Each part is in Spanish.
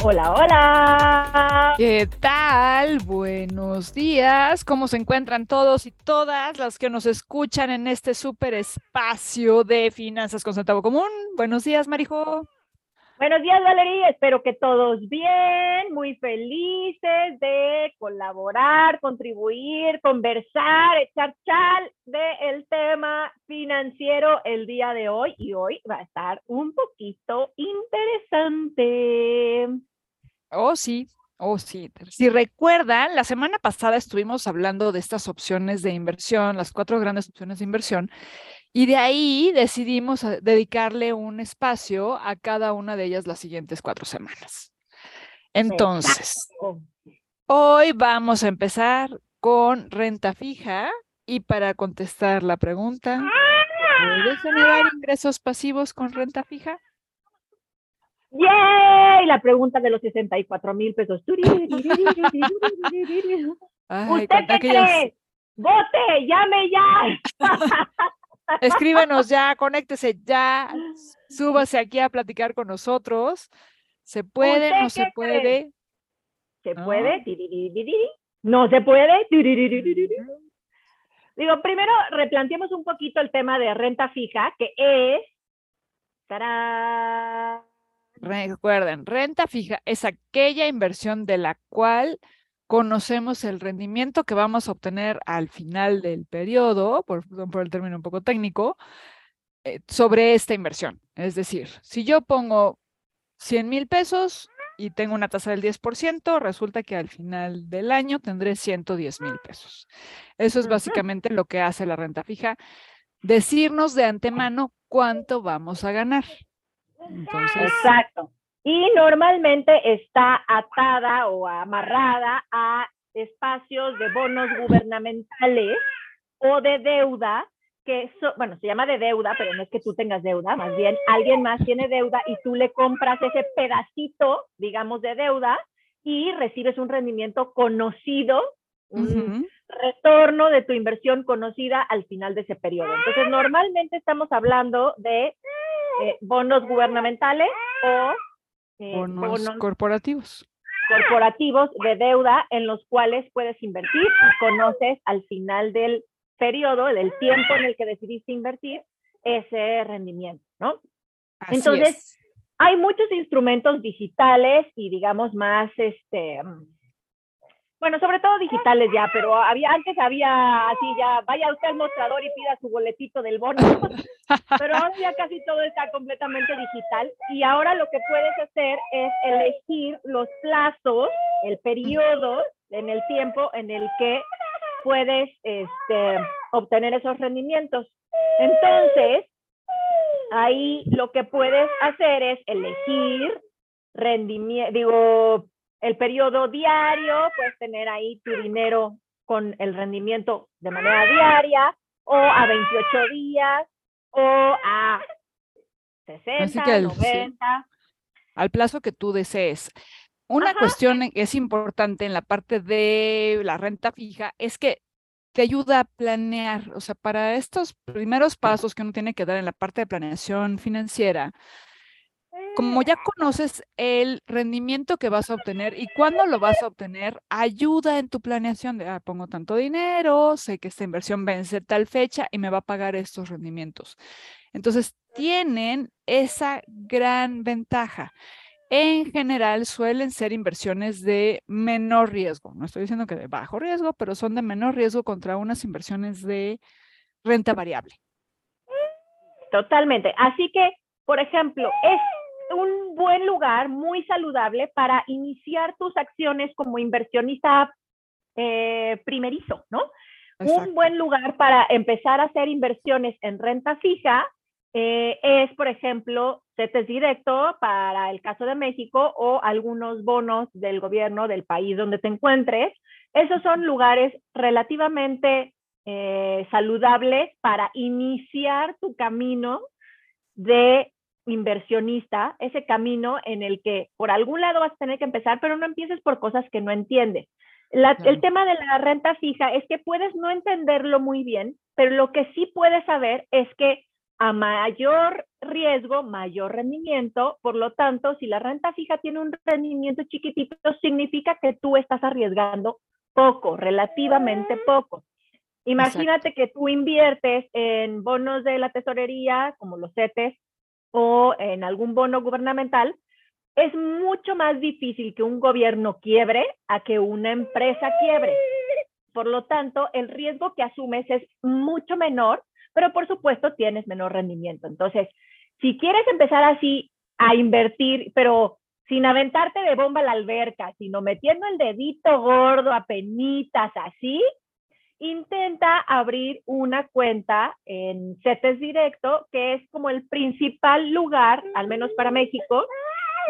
Hola, hola. ¿Qué tal? Buenos días. ¿Cómo se encuentran todos y todas las que nos escuchan en este súper espacio de Finanzas con Centavo Común? Buenos días, Marijo. Buenos días, Valeria. Espero que todos bien, muy felices de colaborar, contribuir, conversar, echar chal del tema financiero el día de hoy. Y hoy va a estar un poquito interesante. Oh, sí, oh, sí. Si recuerdan, la semana pasada estuvimos hablando de estas opciones de inversión, las cuatro grandes opciones de inversión, y de ahí decidimos eh, dedicarle un espacio a cada una de ellas las siguientes cuatro semanas. Entonces, hoy vamos a empezar con renta fija y para contestar la pregunta, ¿puedes generar ingresos pasivos con renta fija? ¡Yay! La pregunta de los 64 mil pesos. ¿Usted qué cree? ¡Vote! ¡Llame ya! Escríbanos ya, conéctese ya, súbase aquí a platicar con nosotros. ¿Se puede? ¿No se puede? ¿Se puede? ¿No se puede? Digo, primero replanteemos un poquito el tema de renta fija, que es... Recuerden, renta fija es aquella inversión de la cual conocemos el rendimiento que vamos a obtener al final del periodo, por, por el término un poco técnico, eh, sobre esta inversión. Es decir, si yo pongo 100 mil pesos y tengo una tasa del 10%, resulta que al final del año tendré 110 mil pesos. Eso es básicamente lo que hace la renta fija, decirnos de antemano cuánto vamos a ganar. Exacto. Y normalmente está atada o amarrada a espacios de bonos gubernamentales o de deuda, que, bueno, se llama de deuda, pero no es que tú tengas deuda, más bien alguien más tiene deuda y tú le compras ese pedacito, digamos, de deuda y recibes un rendimiento conocido, un retorno de tu inversión conocida al final de ese periodo. Entonces, normalmente estamos hablando de eh, bonos gubernamentales o eh, bonos, corporativos. Corporativos de deuda en los cuales puedes invertir y conoces al final del periodo, del tiempo en el que decidiste invertir, ese rendimiento, ¿no? Entonces, hay muchos instrumentos digitales y digamos más, este, bueno, sobre todo digitales ya, pero había antes había así ya, vaya usted al mostrador y pida su boletito del bono, pero ahora ya casi todo está completamente digital y ahora lo que puedes hacer es elegir los plazos, el periodo en el tiempo en el que puedes este, obtener esos rendimientos. Entonces, ahí lo que puedes hacer es elegir rendimiento, digo, el periodo diario, puedes tener ahí tu dinero con el rendimiento de manera diaria o a 28 días o a 60, 90. al plazo que tú desees. Una cuestión que es importante en la parte de la renta fija es que te ayuda a planear, o sea, para estos primeros pasos que uno tiene que dar en la parte de planeación financiera, como ya conoces el rendimiento que vas a obtener y cuándo lo vas a obtener, ayuda en tu planeación de, ah, pongo tanto dinero, sé que esta inversión vence tal fecha y me va a pagar estos rendimientos. Entonces, tienen esa gran ventaja. En general, suelen ser inversiones de menor riesgo. No estoy diciendo que de bajo riesgo, pero son de menor riesgo contra unas inversiones de renta variable. Totalmente. Así que, por ejemplo, un buen lugar, muy saludable para iniciar tus acciones como inversionista eh, primerizo, ¿no? Un buen lugar para empezar a hacer inversiones en renta fija eh, es, por ejemplo, CETES directo para el caso de México o algunos bonos del gobierno del país donde te encuentres. Esos son lugares relativamente eh, saludables para iniciar tu camino de inversionista, ese camino en el que por algún lado vas a tener que empezar, pero no empieces por cosas que no entiendes. El tema de la renta fija es que puedes no entenderlo muy bien, pero lo que sí puedes saber es que a mayor riesgo, mayor rendimiento, por lo tanto, si la renta fija tiene un rendimiento chiquitito, significa que tú estás arriesgando poco, relativamente poco. Imagínate que tú inviertes en bonos de la tesorería, como los CETES, o en algún bono gubernamental, es mucho más difícil que un gobierno quiebre a que una empresa quiebre. Por lo tanto, el riesgo que asumes es mucho menor, pero por supuesto tienes menor rendimiento. Entonces, si quieres empezar así a invertir, pero sin aventarte de bomba a la alberca, sino metiendo el dedito gordo a penitas así, intenta abrir una cuenta en CETES Directo, que es como el principal lugar, al menos para México,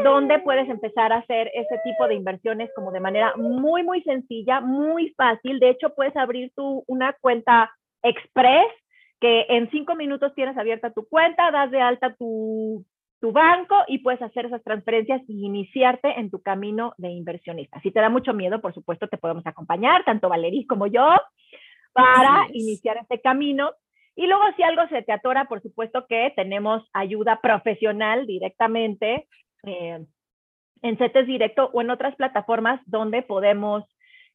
donde puedes empezar a hacer ese tipo de inversiones como de manera muy, muy sencilla, muy fácil. De hecho, puedes abrir tu, una cuenta express que en cinco minutos tienes abierta tu cuenta, das de alta tu, tu banco y puedes hacer esas transferencias y iniciarte en tu camino de inversionista. Si te da mucho miedo, por supuesto, te podemos acompañar, tanto Valerí como yo, para iniciar este camino. Y luego si algo se te atora, por supuesto que tenemos ayuda profesional directamente eh, en CETES Directo o en otras plataformas donde podemos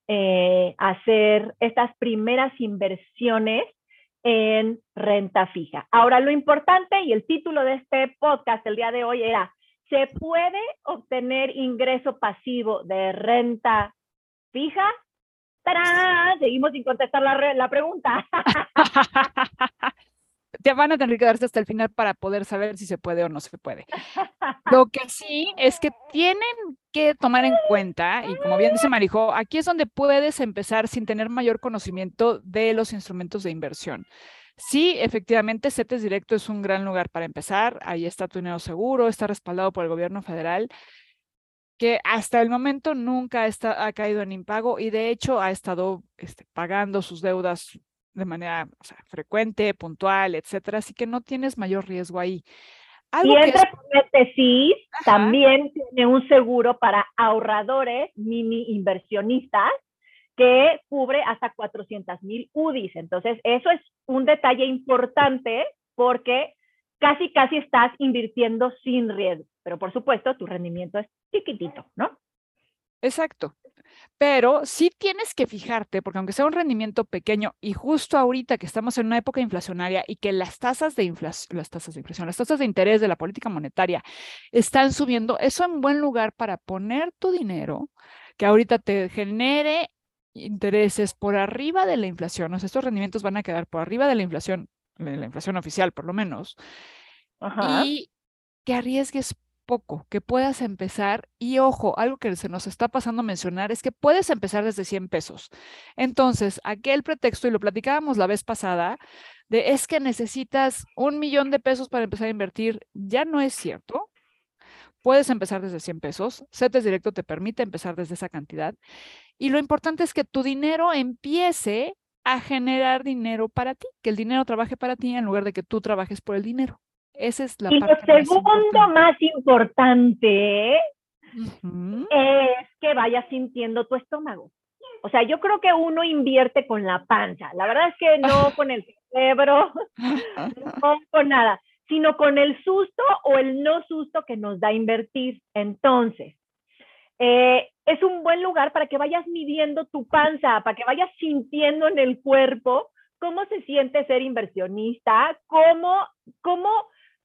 eh, hacer estas primeras inversiones en renta fija. Ahora, lo importante y el título de este podcast el día de hoy era, ¿se puede obtener ingreso pasivo de renta fija? Seguimos sin contestar la, la pregunta. te van a tener que darse hasta el final para poder saber si se puede o no se puede. Lo que sí es que tienen que tomar en cuenta, y como bien dice Marijo, aquí es donde puedes empezar sin tener mayor conocimiento de los instrumentos de inversión. Sí, efectivamente, CETES Directo es un gran lugar para empezar. Ahí está tu dinero seguro, está respaldado por el gobierno federal, que hasta el momento nunca está, ha caído en impago y de hecho ha estado este, pagando sus deudas de manera frecuente, puntual, etcétera, así que no tienes mayor riesgo ahí. y entre paréntesis, también tiene un seguro para ahorradores, mini inversionistas, que cubre hasta 400 mil UDIs. Entonces, eso es un detalle importante porque casi, casi estás invirtiendo sin riesgo. Pero por supuesto, tu rendimiento es chiquitito, ¿no? Exacto. Pero sí tienes que fijarte, porque aunque sea un rendimiento pequeño y justo ahorita que estamos en una época inflacionaria y que las tasas de inflación, las tasas de inflación, las tasas de interés de la política monetaria están subiendo, eso es un buen lugar para poner tu dinero que ahorita te genere intereses por arriba de la inflación. O sea, estos rendimientos van a quedar por arriba de la inflación, de la inflación oficial por lo menos. Y que arriesgues poco, que puedas empezar. Y ojo, algo que se nos está pasando a mencionar es que puedes empezar desde 100 pesos. Entonces, aquel pretexto, y lo platicábamos la vez pasada, de es que necesitas un millón de pesos para empezar a invertir, ya no es cierto. Puedes empezar desde 100 pesos. CETES Directo te permite empezar desde esa cantidad. Y lo importante es que tu dinero empiece a generar dinero para ti, que el dinero trabaje para ti en lugar de que tú trabajes por el dinero. Esa es la y parte lo segundo más importante, es que vayas sintiendo tu estómago. O sea, yo creo que uno invierte con la panza. La verdad es que no con el cerebro, no con nada, sino con el susto o el no susto que nos da invertir. Entonces, eh, es un buen lugar para que vayas midiendo tu panza, para que vayas sintiendo en el cuerpo cómo se siente ser inversionista, cómo, cómo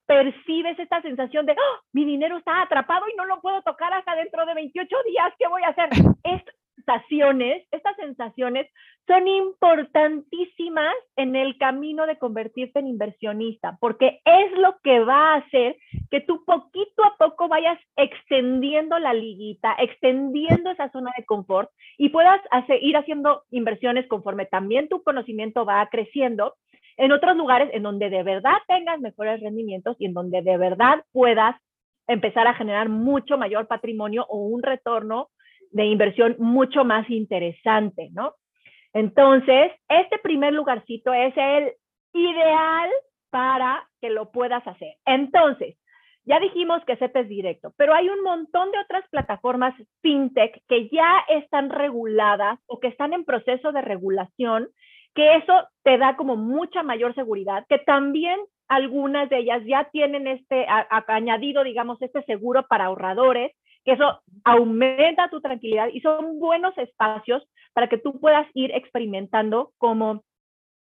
percibes esta sensación de, ¡Oh! mi dinero está atrapado y no lo puedo tocar hasta dentro de 28 días, ¿qué voy a hacer? Es sensaciones, estas sensaciones son importantísimas en el camino de convertirte en inversionista, porque es lo que va a hacer que tú poquito a poco vayas extendiendo la liguita, extendiendo esa zona de confort y puedas ir haciendo inversiones conforme también tu conocimiento va creciendo en otros lugares en donde de verdad tengas mejores rendimientos y en donde de verdad puedas empezar a generar mucho mayor patrimonio o un retorno de inversión mucho más interesante, ¿no? Entonces, este primer lugarcito es el ideal para que lo puedas hacer. Entonces, ya dijimos que CETES directo, pero hay un montón de otras plataformas fintech que ya están reguladas o que están en proceso de regulación, que eso te da como mucha mayor seguridad, que también algunas de ellas ya tienen este añadido, digamos, este seguro para ahorradores que eso aumenta tu tranquilidad y son buenos espacios para que tú puedas ir experimentando como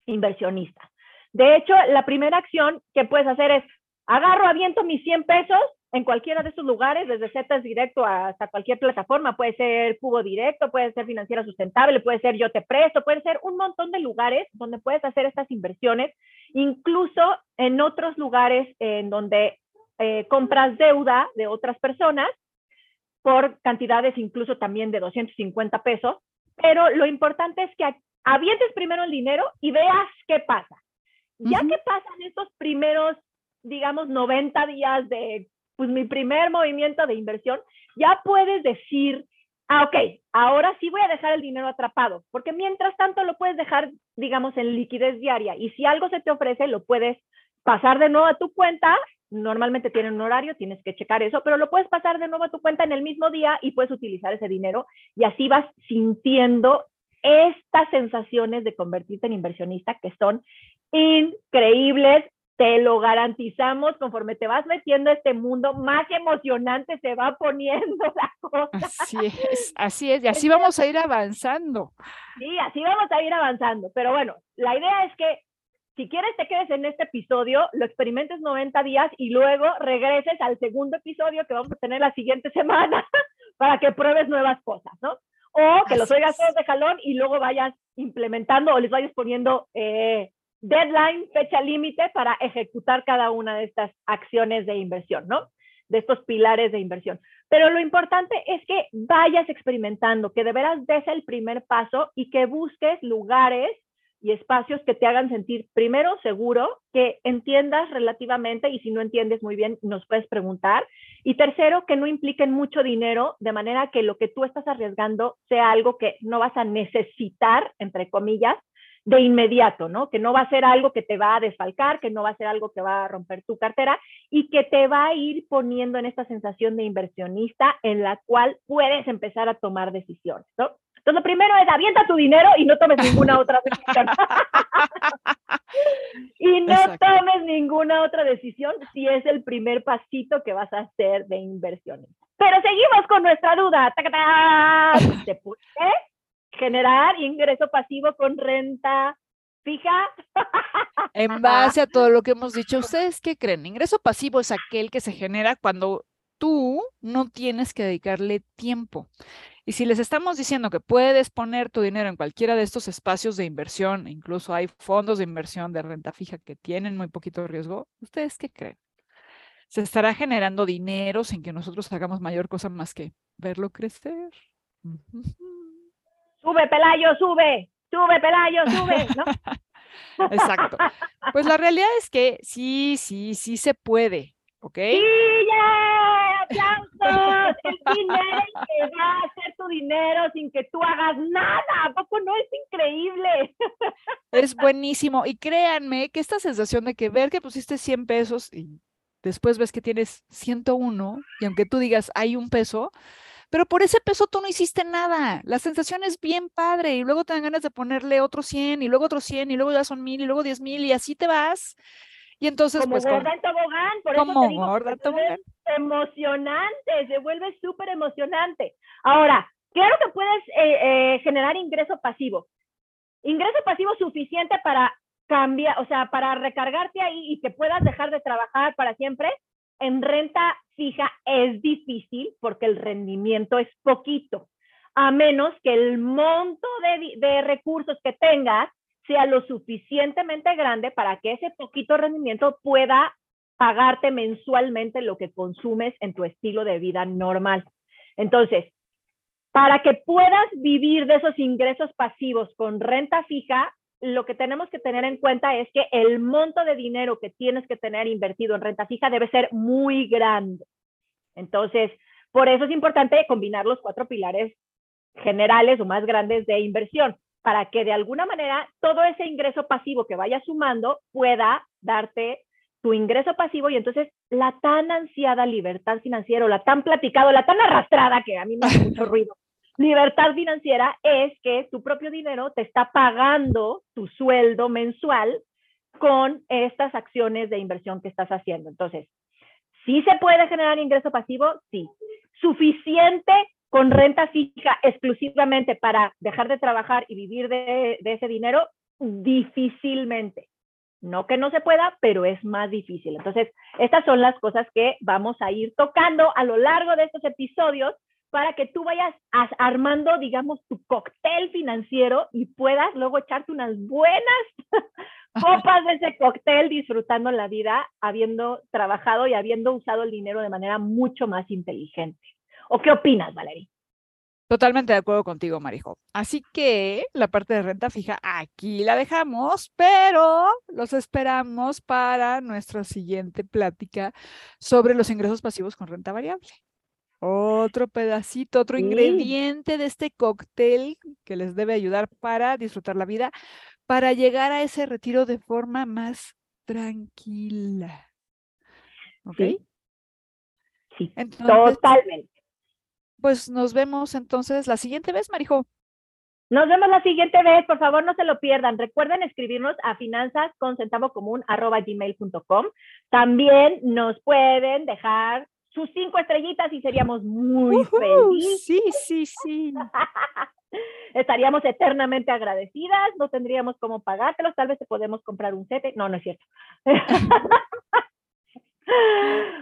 inversionista. De hecho, la primera acción que puedes hacer es, agarro, aviento mis 100 pesos en cualquiera de esos lugares, desde Zetas Directo hasta cualquier plataforma, puede ser Cubo Directo, puede ser Financiera Sustentable, puede ser Yo Te Presto, puede ser un montón de lugares donde puedes hacer estas inversiones, incluso en otros lugares en donde eh, compras deuda de otras personas por cantidades incluso también de 250 pesos, pero lo importante es que avientes primero el dinero y veas qué pasa. Ya que pasan estos primeros, digamos, 90 días de pues, mi primer movimiento de inversión, ya puedes decir, ah, ok, ahora sí voy a dejar el dinero atrapado, porque mientras tanto lo puedes dejar, digamos, en liquidez diaria y si algo se te ofrece, lo puedes pasar de nuevo a tu cuenta normalmente tienen un horario, tienes que checar eso, pero lo puedes pasar de nuevo a tu cuenta en el mismo día y puedes utilizar ese dinero y así vas sintiendo estas sensaciones de convertirte en inversionista que son increíbles, te lo garantizamos, conforme te vas metiendo a este mundo, más emocionante se va poniendo la cosa. Así es, así es, y así vamos a ir avanzando. Sí, así vamos a ir avanzando, pero bueno, la idea es que si quieres te quedes en este episodio, lo experimentes 90 días y luego regreses al segundo episodio que vamos a tener la siguiente semana para que pruebes nuevas cosas, ¿no? O que los oigas todos de jalón y luego vayas implementando o les vayas poniendo eh, deadline, fecha límite para ejecutar cada una de estas acciones de inversión, ¿no? De estos pilares de inversión. Pero lo importante es que vayas experimentando, que de veras des el primer paso y que busques lugares y espacios que te hagan sentir, primero, seguro, que entiendas relativamente y si no entiendes muy bien, nos puedes preguntar. Y tercero, que no impliquen mucho dinero, de manera que lo que tú estás arriesgando sea algo que no vas a necesitar, entre comillas, de inmediato, ¿no? Que no va a ser algo que te va a desfalcar, que no va a ser algo que va a romper tu cartera y que te va a ir poniendo en esta sensación de inversionista en la cual puedes empezar a tomar decisiones, ¿no? Entonces, lo primero es avienta tu dinero y no tomes ninguna otra decisión. y no tomes ninguna otra decisión si es el primer pasito que vas a hacer de inversiones. Pero seguimos con nuestra duda. ¿Se puede generar ingreso pasivo con renta fija? en base a todo lo que hemos dicho, ¿ustedes qué creen? Ingreso pasivo es aquel que se genera cuando tú no tienes que dedicarle tiempo. Y si les estamos diciendo que puedes poner tu dinero en cualquiera de estos espacios de inversión, incluso hay fondos de inversión de renta fija que tienen muy poquito riesgo, ¿ustedes qué creen? ¿Se estará generando dinero sin que nosotros hagamos mayor cosa más que verlo crecer? Sube, Pelayo, sube, sube, Pelayo, sube, ¿no? Exacto. Pues la realidad es que sí, sí, sí se puede, ¿ok? ¡Sí, ¡Aplausos! El dinero que va a hacer tu dinero sin que tú hagas nada. ¿A poco no es increíble? Es buenísimo. Y créanme que esta sensación de que ver que pusiste 100 pesos y después ves que tienes 101 y aunque tú digas hay un peso, pero por ese peso tú no hiciste nada. La sensación es bien padre y luego te dan ganas de ponerle otro 100 y luego otro 100 y luego ya son mil y luego 10 mil y así te vas. Y entonces, como pues. Gorda en tobogán, por como eso te digo, gorda en tobogán. Emocionante, se vuelve súper emocionante. Ahora, claro que puedes eh, eh, generar ingreso pasivo. Ingreso pasivo suficiente para cambiar, o sea, para recargarte ahí y que puedas dejar de trabajar para siempre. En renta fija es difícil porque el rendimiento es poquito. a menos que el monto de, recursos que tengas sea lo suficientemente grande para que ese poquito rendimiento pueda pagarte mensualmente lo que consumes en tu estilo de vida normal. Entonces, para que puedas vivir de esos ingresos pasivos con renta fija, lo que tenemos que tener en cuenta es que el monto de dinero que tienes que tener invertido en renta fija debe ser muy grande. Entonces, por eso es importante combinar los cuatro pilares generales o más grandes de inversión, para que de alguna manera todo ese ingreso pasivo que vaya sumando pueda darte tu ingreso pasivo y entonces la tan ansiada libertad financiera o la tan platicado, la tan arrastrada que a mí me hace mucho ruido. Libertad financiera es que tu propio dinero te está pagando tu sueldo mensual con estas acciones de inversión que estás haciendo. Entonces, ¿sí se puede generar ingreso pasivo? Sí. ¿Suficiente con renta fija exclusivamente para dejar de trabajar y vivir de, de ese dinero? Difícilmente. No que no se pueda, pero es más difícil. Entonces, estas son las cosas que vamos a ir tocando a lo largo de estos episodios para que tú vayas armando, digamos, tu cóctel financiero y puedas luego echarte unas buenas copas de ese cóctel disfrutando la vida, habiendo trabajado y habiendo usado el dinero de manera mucho más inteligente. ¿O qué opinas, Valerie? Totalmente de acuerdo contigo, Marijo. Así que la parte de renta fija aquí la dejamos, pero los esperamos para nuestra siguiente plática sobre los ingresos pasivos con renta variable. Otro pedacito, otro ingrediente de este cóctel que les debe ayudar para disfrutar la vida, para llegar a ese retiro de forma más tranquila. ¿Ok? Sí, totalmente pues nos vemos entonces la siguiente vez, Marijo. Nos vemos la siguiente vez, por favor no se lo pierdan. Recuerden escribirnos a finanzas con centavo común gmail.com. También nos pueden dejar sus cinco estrellitas y seríamos muy felices. Sí, sí, sí. Estaríamos eternamente agradecidas, no tendríamos cómo pagártelos, tal vez te podemos comprar un sete. No, no es cierto.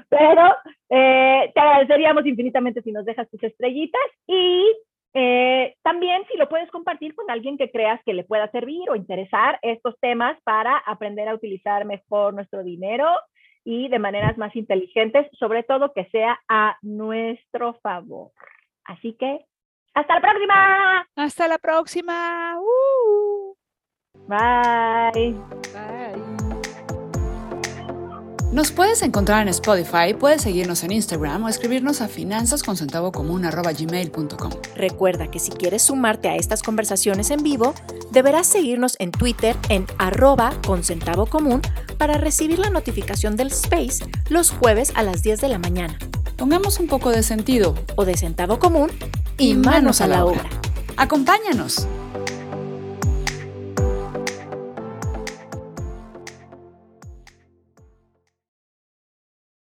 Pero eh, te agradeceríamos infinitamente si nos dejas tus estrellitas y eh, también si lo puedes compartir con alguien que creas que le pueda servir o interesar estos temas para aprender a utilizar mejor nuestro dinero y de maneras más inteligentes, sobre todo que sea a nuestro favor. Así que, hasta la próxima. Hasta la próxima. Uh. Bye. Bye. Nos puedes encontrar en Spotify, puedes seguirnos en Instagram o escribirnos a finanzasconcentavocomún.gmail.com. Recuerda que si quieres sumarte a estas conversaciones en vivo, deberás seguirnos en Twitter en arroba con centavo común para recibir la notificación del space los jueves a las 10 de la mañana. Pongamos un poco de sentido o de centavo común y, manos, a la obra. Acompáñanos.